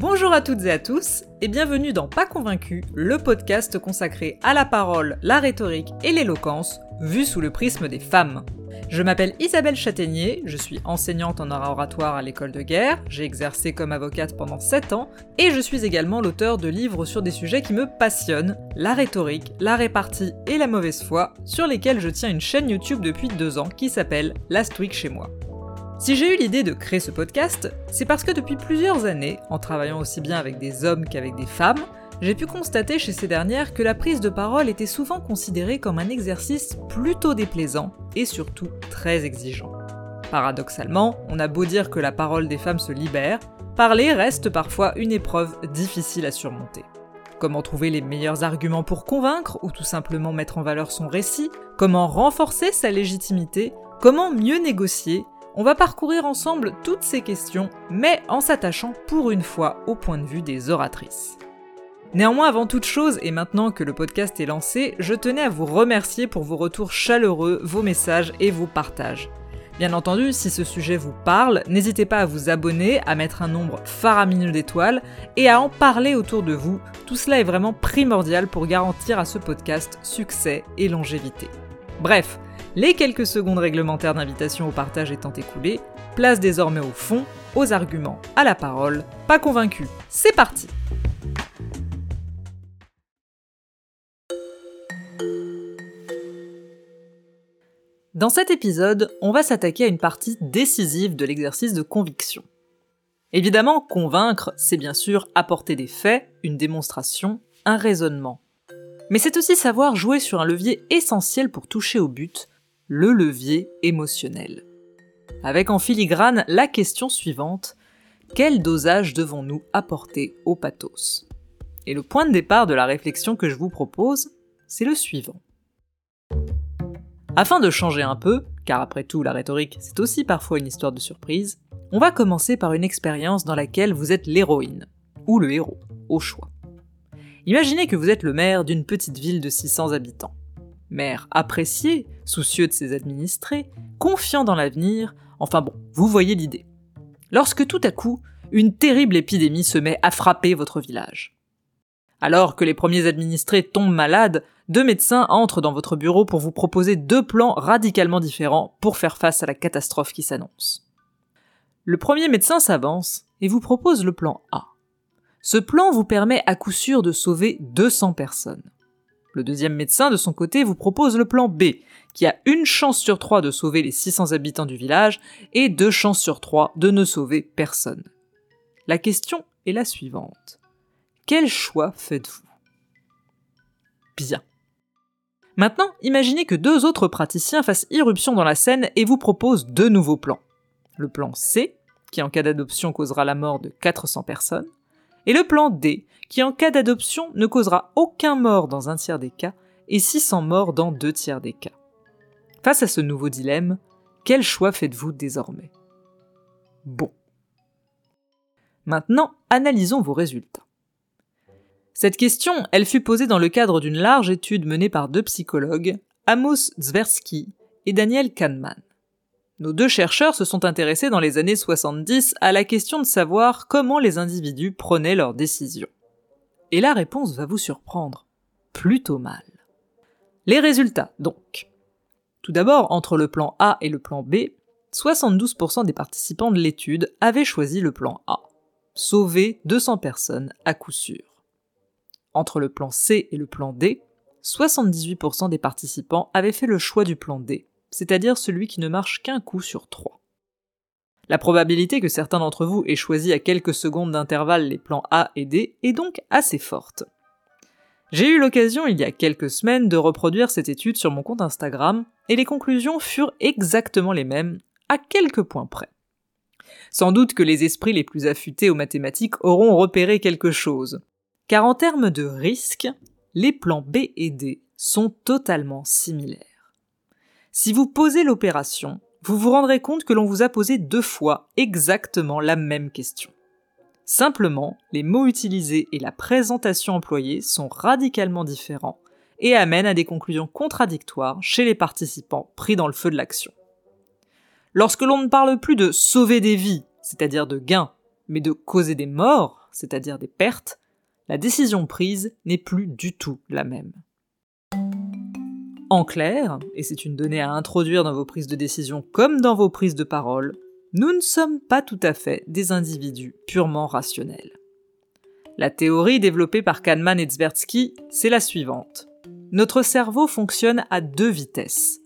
Bonjour à toutes et à tous, et bienvenue dans Pas Convaincu, le podcast consacré à la parole, la rhétorique et l'éloquence, vu sous le prisme des femmes. Je m'appelle Isabelle Châtaignier, je suis enseignante en oratoire à l'école de guerre, j'ai exercé comme avocate pendant 7 ans, et je suis également l'auteur de livres sur des sujets qui me passionnent, la rhétorique, la répartie et la mauvaise foi, sur lesquels je tiens une chaîne YouTube depuis 2 ans qui s'appelle Last Week chez moi. Si j'ai eu l'idée de créer ce podcast, c'est parce que depuis plusieurs années, en travaillant aussi bien avec des hommes qu'avec des femmes, j'ai pu constater chez ces dernières que la prise de parole était souvent considérée comme un exercice plutôt déplaisant et surtout très exigeant. Paradoxalement, on a beau dire que la parole des femmes se libère, parler reste parfois une épreuve difficile à surmonter. Comment trouver les meilleurs arguments pour convaincre ou tout simplement mettre en valeur son récit? Comment renforcer sa légitimité? Comment mieux négocier? On va parcourir ensemble toutes ces questions, mais en s'attachant pour une fois au point de vue des oratrices. Néanmoins, avant toute chose, et maintenant que le podcast est lancé, je tenais à vous remercier pour vos retours chaleureux, vos messages et vos partages. Bien entendu, si ce sujet vous parle, n'hésitez pas à vous abonner, à mettre un nombre faramineux d'étoiles et à en parler autour de vous. Tout cela est vraiment primordial pour garantir à ce podcast succès et longévité. Bref, les quelques secondes réglementaires d'invitation au partage étant écoulées, place désormais au fond, aux arguments, à la parole. Pas convaincu, c'est parti Dans cet épisode, on va s'attaquer à une partie décisive de l'exercice de conviction. Évidemment, convaincre, c'est bien sûr apporter des faits, une démonstration, un raisonnement. Mais c'est aussi savoir jouer sur un levier essentiel pour toucher au but, le levier émotionnel. Avec en filigrane la question suivante, quel dosage devons-nous apporter au pathos? Et le point de départ de la réflexion que je vous propose, c'est le suivant. Afin de changer un peu, car après tout la rhétorique c'est aussi parfois une histoire de surprise, on va commencer par une expérience dans laquelle vous êtes l'héroïne, ou le héros, au choix. Imaginez que vous êtes le maire d'une petite ville de 600 habitants maire apprécié, soucieux de ses administrés, confiant dans l'avenir, enfin bon, vous voyez l'idée. Lorsque tout à coup, une terrible épidémie se met à frapper votre village. Alors que les premiers administrés tombent malades, deux médecins entrent dans votre bureau pour vous proposer deux plans radicalement différents pour faire face à la catastrophe qui s'annonce. Le premier médecin s'avance et vous propose le plan A. Ce plan vous permet à coup sûr de sauver 200 personnes. Le deuxième médecin, de son côté, vous propose le plan B, qui a une chance sur trois de sauver les 600 habitants du village et deux chances sur trois de ne sauver personne. La question est la suivante. Quel choix faites-vous? Bien. Maintenant, imaginez que deux autres praticiens fassent irruption dans la scène et vous proposent deux nouveaux plans. Le plan C, qui en cas d'adoption causera la mort de 400 personnes, et le plan D, qui en cas d'adoption ne causera aucun mort dans un tiers des cas et 600 morts dans deux tiers des cas. Face à ce nouveau dilemme, quel choix faites-vous désormais? Bon. Maintenant, analysons vos résultats. Cette question, elle fut posée dans le cadre d'une large étude menée par deux psychologues, Amos Tversky et Daniel Kahneman. Nos deux chercheurs se sont intéressés dans les années 70 à la question de savoir comment les individus prenaient leurs décisions. Et la réponse va vous surprendre. Plutôt mal. Les résultats, donc. Tout d'abord, entre le plan A et le plan B, 72% des participants de l'étude avaient choisi le plan A. Sauver 200 personnes à coup sûr. Entre le plan C et le plan D, 78% des participants avaient fait le choix du plan D, c'est-à-dire celui qui ne marche qu'un coup sur trois. La probabilité que certains d'entre vous aient choisi à quelques secondes d'intervalle les plans A et D est donc assez forte. J'ai eu l'occasion il y a quelques semaines de reproduire cette étude sur mon compte Instagram, et les conclusions furent exactement les mêmes, à quelques points près. Sans doute que les esprits les plus affûtés aux mathématiques auront repéré quelque chose, car en termes de risque, les plans B et D sont totalement similaires. Si vous posez l'opération, vous vous rendrez compte que l'on vous a posé deux fois exactement la même question. Simplement, les mots utilisés et la présentation employée sont radicalement différents et amènent à des conclusions contradictoires chez les participants pris dans le feu de l'action. Lorsque l'on ne parle plus de sauver des vies, c'est-à-dire de gains, mais de causer des morts, c'est-à-dire des pertes, la décision prise n'est plus du tout la même. En clair, et c'est une donnée à introduire dans vos prises de décision comme dans vos prises de parole, nous ne sommes pas tout à fait des individus purement rationnels. La théorie développée par Kahneman et Tversky, c'est la suivante. Notre cerveau fonctionne à deux vitesses.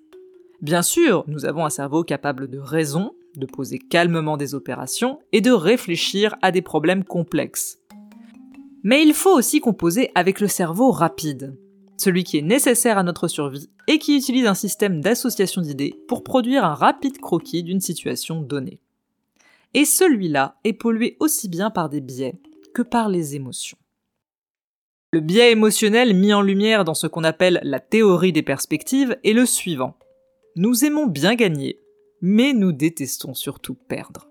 Bien sûr, nous avons un cerveau capable de raison, de poser calmement des opérations et de réfléchir à des problèmes complexes. Mais il faut aussi composer avec le cerveau rapide, celui qui est nécessaire à notre survie et qui utilise un système d'association d'idées pour produire un rapide croquis d'une situation donnée. Et celui-là est pollué aussi bien par des biais que par les émotions. Le biais émotionnel mis en lumière dans ce qu'on appelle la théorie des perspectives est le suivant. Nous aimons bien gagner, mais nous détestons surtout perdre.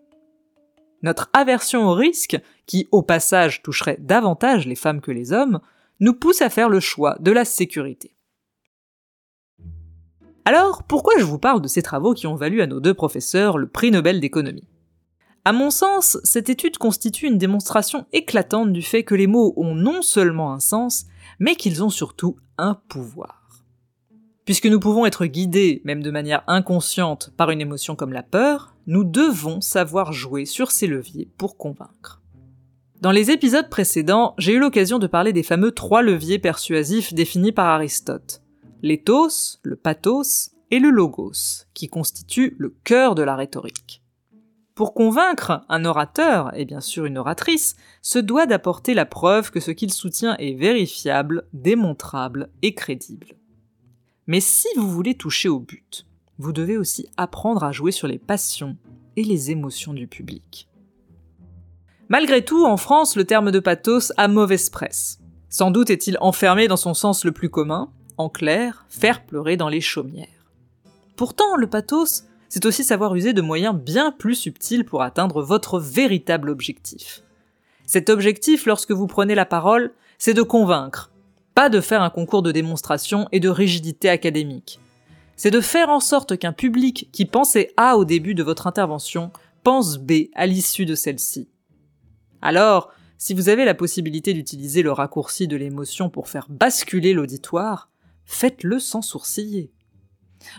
Notre aversion au risque, qui au passage toucherait davantage les femmes que les hommes, nous pousse à faire le choix de la sécurité. Alors, pourquoi je vous parle de ces travaux qui ont valu à nos deux professeurs le prix Nobel d'économie? À mon sens, cette étude constitue une démonstration éclatante du fait que les mots ont non seulement un sens, mais qu'ils ont surtout un pouvoir. Puisque nous pouvons être guidés, même de manière inconsciente, par une émotion comme la peur, nous devons savoir jouer sur ces leviers pour convaincre. Dans les épisodes précédents, j'ai eu l'occasion de parler des fameux trois leviers persuasifs définis par Aristote. L'éthos, le pathos et le logos, qui constituent le cœur de la rhétorique. Pour convaincre, un orateur, et bien sûr une oratrice, se doit d'apporter la preuve que ce qu'il soutient est vérifiable, démontrable et crédible. Mais si vous voulez toucher au but, vous devez aussi apprendre à jouer sur les passions et les émotions du public. Malgré tout, en France, le terme de pathos a mauvaise presse. Sans doute est-il enfermé dans son sens le plus commun, en clair, faire pleurer dans les chaumières. Pourtant, le pathos, c'est aussi savoir user de moyens bien plus subtils pour atteindre votre véritable objectif. Cet objectif, lorsque vous prenez la parole, c'est de convaincre, pas de faire un concours de démonstration et de rigidité académique. C'est de faire en sorte qu'un public qui pensait A au début de votre intervention pense B à l'issue de celle-ci. Alors, si vous avez la possibilité d'utiliser le raccourci de l'émotion pour faire basculer l'auditoire, faites-le sans sourciller.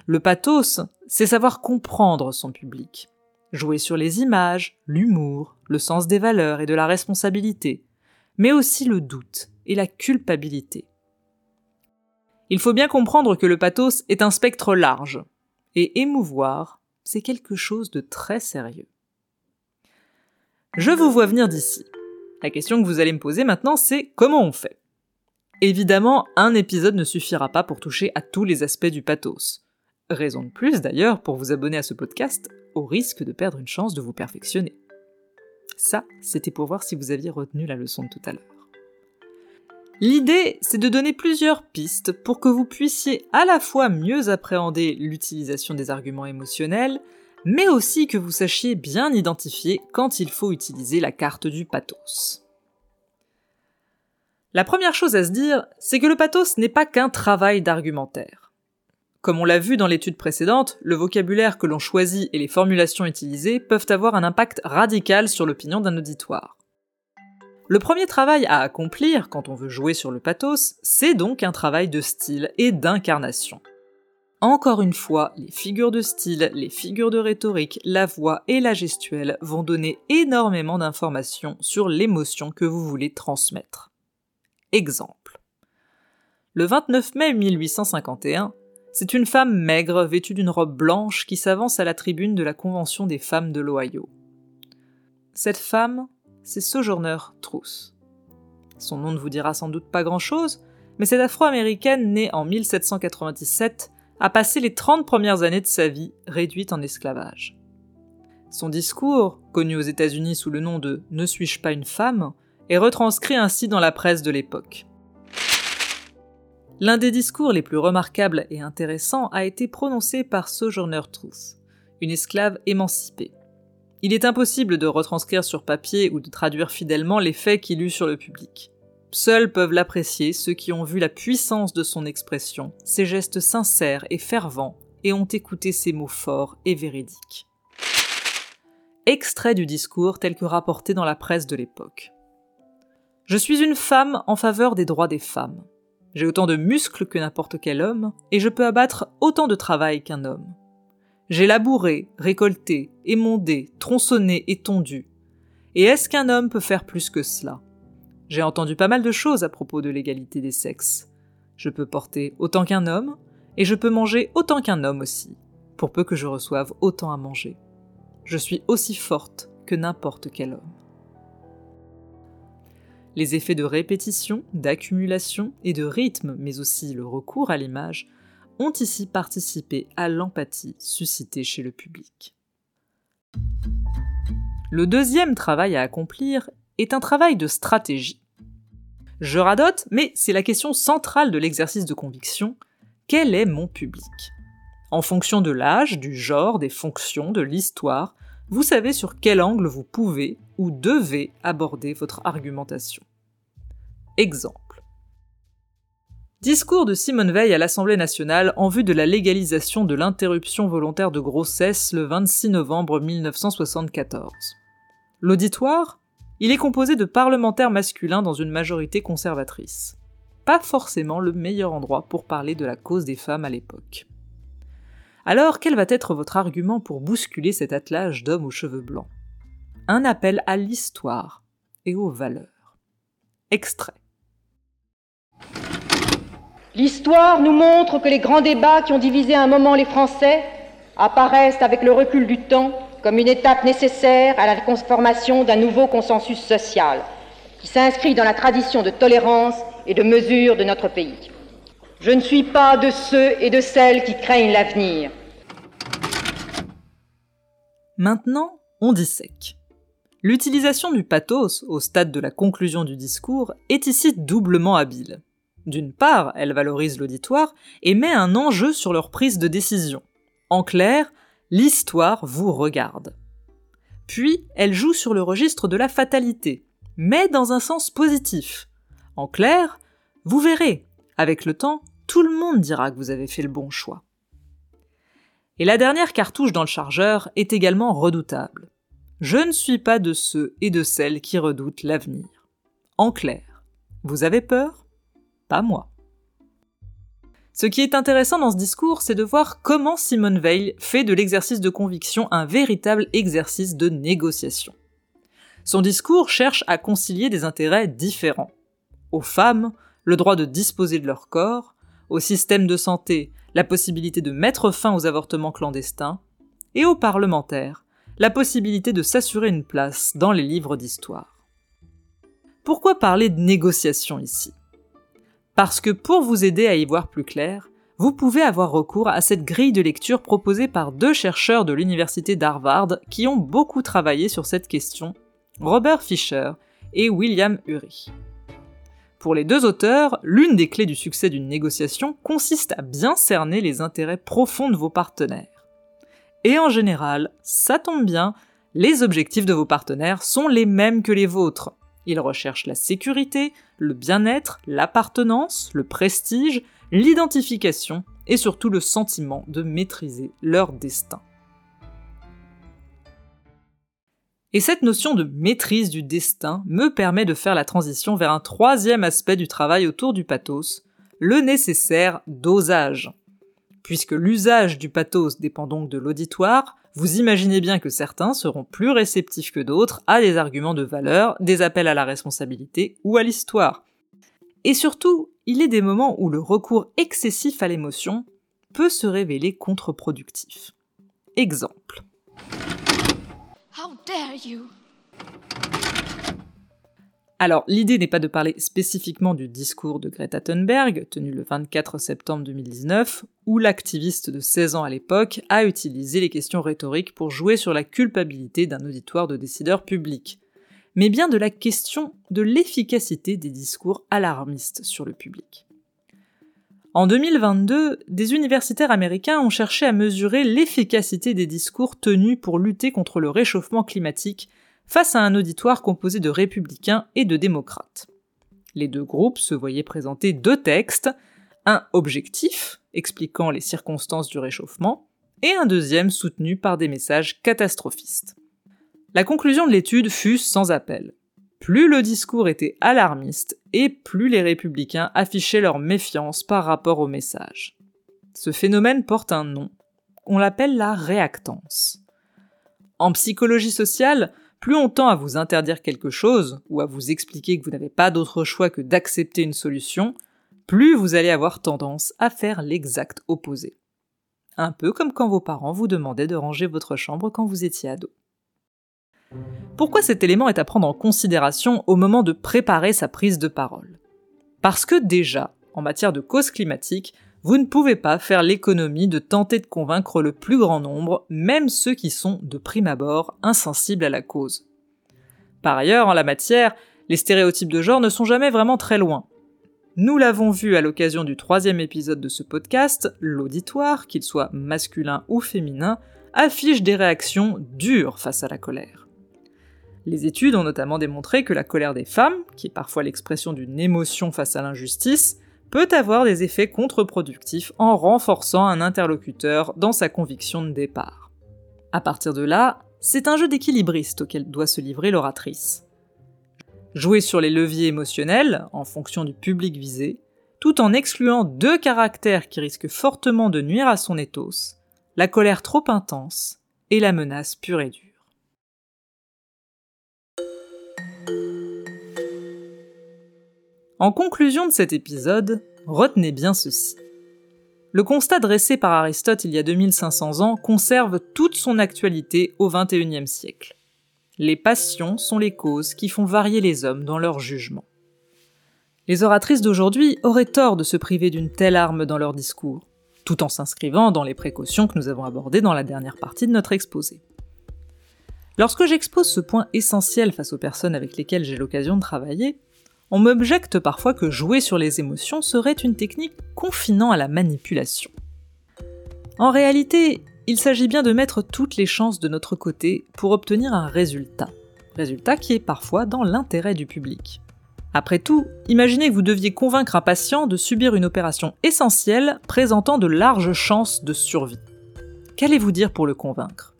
Le pathos, c'est savoir comprendre son public, jouer sur les images, l'humour, le sens des valeurs et de la responsabilité, mais aussi le doute et la culpabilité. Il faut bien comprendre que le pathos est un spectre large, et émouvoir, c'est quelque chose de très sérieux. Je vous vois venir d'ici. La question que vous allez me poser maintenant, c'est comment on fait? Évidemment, un épisode ne suffira pas pour toucher à tous les aspects du pathos. Raison de plus d'ailleurs pour vous abonner à ce podcast, au risque de perdre une chance de vous perfectionner. Ça, c'était pour voir si vous aviez retenu la leçon de tout à l'heure. L'idée, c'est de donner plusieurs pistes pour que vous puissiez à la fois mieux appréhender l'utilisation des arguments émotionnels, mais aussi que vous sachiez bien identifier quand il faut utiliser la carte du pathos. La première chose à se dire, c'est que le pathos n'est pas qu'un travail d'argumentaire. Comme on l'a vu dans l'étude précédente, le vocabulaire que l'on choisit et les formulations utilisées peuvent avoir un impact radical sur l'opinion d'un auditoire. Le premier travail à accomplir quand on veut jouer sur le pathos, c'est donc un travail de style et d'incarnation. Encore une fois, les figures de style, les figures de rhétorique, la voix et la gestuelle vont donner énormément d'informations sur l'émotion que vous voulez transmettre. Exemple. Le 29 mai 1851, c'est une femme maigre vêtue d'une robe blanche qui s'avance à la tribune de la Convention des femmes de l'Ohio. Cette femme, c'est Sojourner Truth. Son nom ne vous dira sans doute pas grand-chose, mais cette afro-américaine née en 1797 a passé les 30 premières années de sa vie réduite en esclavage. Son discours, connu aux États-Unis sous le nom de Ne suis-je pas une femme, est retranscrit ainsi dans la presse de l'époque. L'un des discours les plus remarquables et intéressants a été prononcé par Sojourner Truth, une esclave émancipée. Il est impossible de retranscrire sur papier ou de traduire fidèlement les faits qu'il eut sur le public. Seuls peuvent l'apprécier ceux qui ont vu la puissance de son expression, ses gestes sincères et fervents, et ont écouté ses mots forts et véridiques. Extrait du discours tel que rapporté dans la presse de l'époque. Je suis une femme en faveur des droits des femmes. J'ai autant de muscles que n'importe quel homme, et je peux abattre autant de travail qu'un homme. J'ai labouré, récolté, émondé, tronçonné et tondu. Et est-ce qu'un homme peut faire plus que cela? J'ai entendu pas mal de choses à propos de l'égalité des sexes. Je peux porter autant qu'un homme, et je peux manger autant qu'un homme aussi, pour peu que je reçoive autant à manger. Je suis aussi forte que n'importe quel homme. Les effets de répétition, d'accumulation et de rythme, mais aussi le recours à l'image, ont ici participé à l'empathie suscitée chez le public. Le deuxième travail à accomplir est un travail de stratégie. Je radote, mais c'est la question centrale de l'exercice de conviction. Quel est mon public? En fonction de l'âge, du genre, des fonctions, de l'histoire, vous savez sur quel angle vous pouvez ou devez aborder votre argumentation. Exemple. Discours de Simone Veil à l'Assemblée nationale en vue de la légalisation de l'interruption volontaire de grossesse le 26 novembre 1974. L'auditoire Il est composé de parlementaires masculins dans une majorité conservatrice. Pas forcément le meilleur endroit pour parler de la cause des femmes à l'époque. Alors, quel va être votre argument pour bousculer cet attelage d'hommes aux cheveux blancs? Un appel à l'histoire et aux valeurs. Extrait. L'histoire nous montre que les grands débats qui ont divisé un moment les Français apparaissent avec le recul du temps comme une étape nécessaire à la conformation d'un nouveau consensus social qui s'inscrit dans la tradition de tolérance et de mesure de notre pays. Je ne suis pas de ceux et de celles qui craignent l'avenir. Maintenant, on dissèque. L'utilisation du pathos au stade de la conclusion du discours est ici doublement habile. D'une part, elle valorise l'auditoire et met un enjeu sur leur prise de décision. En clair, l'histoire vous regarde. Puis, elle joue sur le registre de la fatalité, mais dans un sens positif. En clair, vous verrez, avec le temps, tout le monde dira que vous avez fait le bon choix. Et la dernière cartouche dans le chargeur est également redoutable. Je ne suis pas de ceux et de celles qui redoutent l'avenir. En clair, vous avez peur? Pas moi. Ce qui est intéressant dans ce discours, c'est de voir comment Simone Veil fait de l'exercice de conviction un véritable exercice de négociation. Son discours cherche à concilier des intérêts différents. Aux femmes, le droit de disposer de leur corps, au système de santé la possibilité de mettre fin aux avortements clandestins, et aux parlementaires la possibilité de s'assurer une place dans les livres d'histoire. Pourquoi parler de négociation ici? Parce que pour vous aider à y voir plus clair, vous pouvez avoir recours à cette grille de lecture proposée par deux chercheurs de l'université d'Harvard qui ont beaucoup travaillé sur cette question, Robert Fisher et William Ury. Pour les deux auteurs, l'une des clés du succès d'une négociation consiste à bien cerner les intérêts profonds de vos partenaires. Et en général, ça tombe bien, les objectifs de vos partenaires sont les mêmes que les vôtres. Ils recherchent la sécurité, le bien-être, l'appartenance, le prestige, l'identification et surtout le sentiment de maîtriser leur destin. Et cette notion de maîtrise du destin me permet de faire la transition vers un troisième aspect du travail autour du pathos, le nécessaire dosage. Puisque l'usage du pathos dépend donc de l'auditoire, vous imaginez bien que certains seront plus réceptifs que d'autres à des arguments de valeur, des appels à la responsabilité ou à l'histoire. Et surtout, il est des moments où le recours excessif à l'émotion peut se révéler contre-productif. Exemple. Alors, l'idée n'est pas de parler spécifiquement du discours de Greta Thunberg, tenu le 24 septembre 2019, où l'activiste de 16 ans à l'époque a utilisé les questions rhétoriques pour jouer sur la culpabilité d'un auditoire de décideurs publics, mais bien de la question de l'efficacité des discours alarmistes sur le public. En 2022, des universitaires américains ont cherché à mesurer l'efficacité des discours tenus pour lutter contre le réchauffement climatique face à un auditoire composé de républicains et de démocrates. Les deux groupes se voyaient présenter deux textes, un objectif, expliquant les circonstances du réchauffement, et un deuxième soutenu par des messages catastrophistes. La conclusion de l'étude fut sans appel. plus le discours était alarmiste et plus les républicains affichaient leur méfiance par rapport au message. Ce phénomène porte un nom. On l'appelle la réactance. En psychologie sociale, plus on tend à vous interdire quelque chose, ou à vous expliquer que vous n'avez pas d'autre choix que d'accepter une solution, plus vous allez avoir tendance à faire l'exact opposé. Un peu comme quand vos parents vous demandaient de ranger votre chambre quand vous étiez ado. Pourquoi cet élément est à prendre en considération au moment de préparer sa prise de parole? Parce que déjà, en matière de cause climatique, vous ne pouvez pas faire l'économie de tenter de convaincre le plus grand nombre, même ceux qui sont, de prime abord, insensibles à la cause. Par ailleurs, en la matière, les stéréotypes de genre ne sont jamais vraiment très loin. Nous l'avons vu à l'occasion du troisième épisode de ce podcast, l'auditoire, qu'il soit masculin ou féminin, affiche des réactions dures face à la colère. Les études ont notamment démontré que la colère des femmes, qui est parfois l'expression d'une émotion face à l'injustice, peut avoir des effets contre-productifs en renforçant un interlocuteur dans sa conviction de départ. À partir de là, c'est un jeu d'équilibriste auquel doit se livrer l'oratrice. Jouer sur les leviers émotionnels, en fonction du public visé, tout en excluant deux caractères qui risquent fortement de nuire à son ethos, la colère trop intense et la menace pure et dure. En conclusion de cet épisode, retenez bien ceci. Le constat dressé par Aristote il y a 2500 ans conserve toute son actualité au XXIe siècle. Les passions sont les causes qui font varier les hommes dans leur jugement. Les oratrices d'aujourd'hui auraient tort de se priver d'une telle arme dans leur discours, tout en s'inscrivant dans les précautions que nous avons abordées dans la dernière partie de notre exposé. Lorsque j'expose ce point essentiel face aux personnes avec lesquelles j'ai l'occasion de travailler, on m'objecte parfois que jouer sur les émotions serait une technique confinant à la manipulation. En réalité, il s'agit bien de mettre toutes les chances de notre côté pour obtenir un résultat. Résultat qui est parfois dans l'intérêt du public. Après tout, imaginez que vous deviez convaincre un patient de subir une opération essentielle présentant de larges chances de survie. Qu'allez-vous dire pour le convaincre?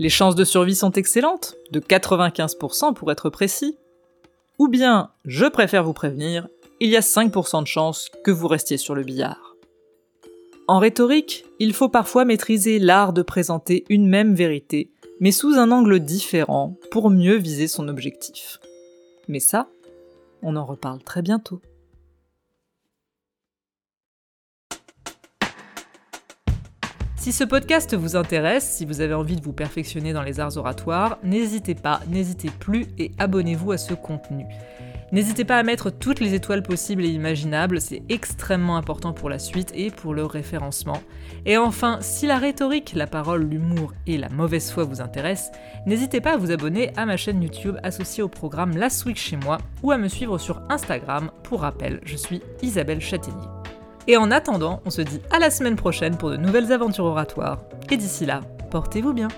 Les chances de survie sont excellentes, de 95% pour être précis, ou bien, je préfère vous prévenir, il y a 5% de chances que vous restiez sur le billard. En rhétorique, il faut parfois maîtriser l'art de présenter une même vérité, mais sous un angle différent pour mieux viser son objectif. Mais ça, on en reparle très bientôt. Si ce podcast vous intéresse, si vous avez envie de vous perfectionner dans les arts oratoires, n'hésitez pas, n'hésitez plus et abonnez-vous à ce contenu. N'hésitez pas à mettre toutes les étoiles possibles et imaginables, c'est extrêmement important pour la suite et pour le référencement. Et enfin, si la rhétorique, la parole, l'humour et la mauvaise foi vous intéressent, n'hésitez pas à vous abonner à ma chaîne YouTube associée au programme Last Week chez moi ou à me suivre sur Instagram. Pour rappel, je suis Isabelle Châtaignier. Et en attendant, on se dit à la semaine prochaine pour de nouvelles aventures oratoires. Et d'ici là, portez-vous bien.